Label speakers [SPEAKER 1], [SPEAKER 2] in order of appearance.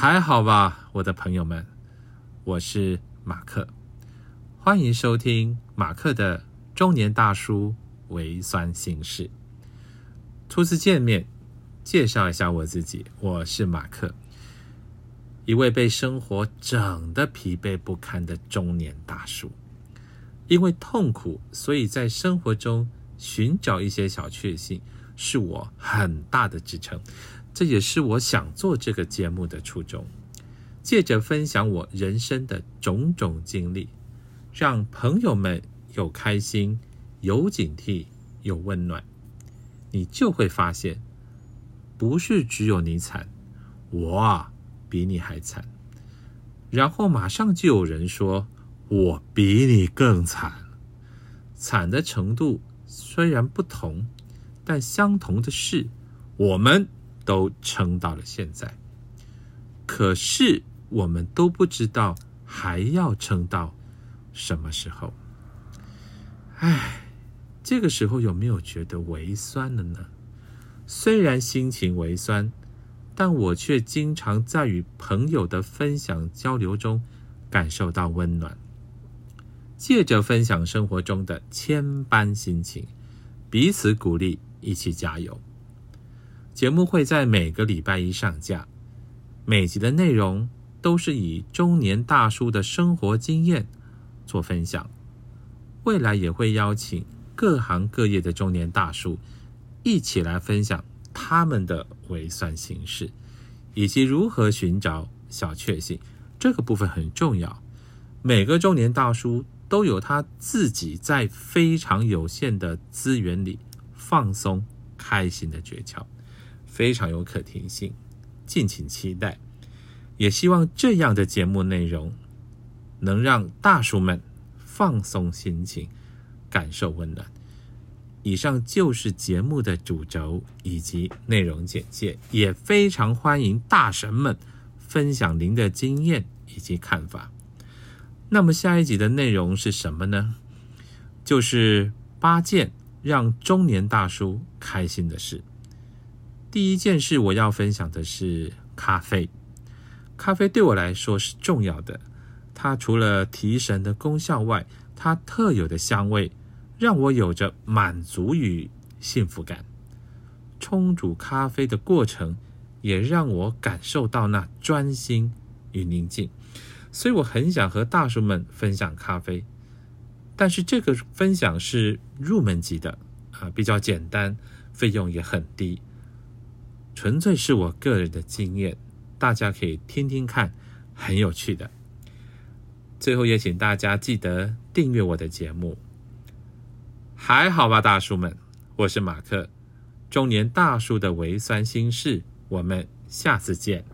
[SPEAKER 1] 还好吧，我的朋友们，我是马克，欢迎收听马克的中年大叔微酸心事。初次见面，介绍一下我自己，我是马克，一位被生活整得疲惫不堪的中年大叔。因为痛苦，所以在生活中寻找一些小确幸，是我很大的支撑。这也是我想做这个节目的初衷，借着分享我人生的种种经历，让朋友们有开心、有警惕、有温暖，你就会发现，不是只有你惨，我啊比你还惨。然后马上就有人说，我比你更惨，惨的程度虽然不同，但相同的是，我们。都撑到了现在，可是我们都不知道还要撑到什么时候。唉，这个时候有没有觉得微酸了呢？虽然心情微酸，但我却经常在与朋友的分享交流中感受到温暖。借着分享生活中的千般心情，彼此鼓励，一起加油。节目会在每个礼拜一上架，每集的内容都是以中年大叔的生活经验做分享。未来也会邀请各行各业的中年大叔一起来分享他们的微算形式，以及如何寻找小确幸。这个部分很重要。每个中年大叔都有他自己在非常有限的资源里放松、开心的诀窍。非常有可听性，敬请期待。也希望这样的节目内容能让大叔们放松心情，感受温暖。以上就是节目的主轴以及内容简介，也非常欢迎大神们分享您的经验以及看法。那么下一集的内容是什么呢？就是八件让中年大叔开心的事。第一件事我要分享的是咖啡。咖啡对我来说是重要的，它除了提神的功效外，它特有的香味让我有着满足与幸福感。冲煮咖啡的过程也让我感受到那专心与宁静，所以我很想和大叔们分享咖啡。但是这个分享是入门级的啊，比较简单，费用也很低。纯粹是我个人的经验，大家可以听听看，很有趣的。最后也请大家记得订阅我的节目。还好吧，大叔们，我是马克，中年大叔的微酸心事，我们下次见。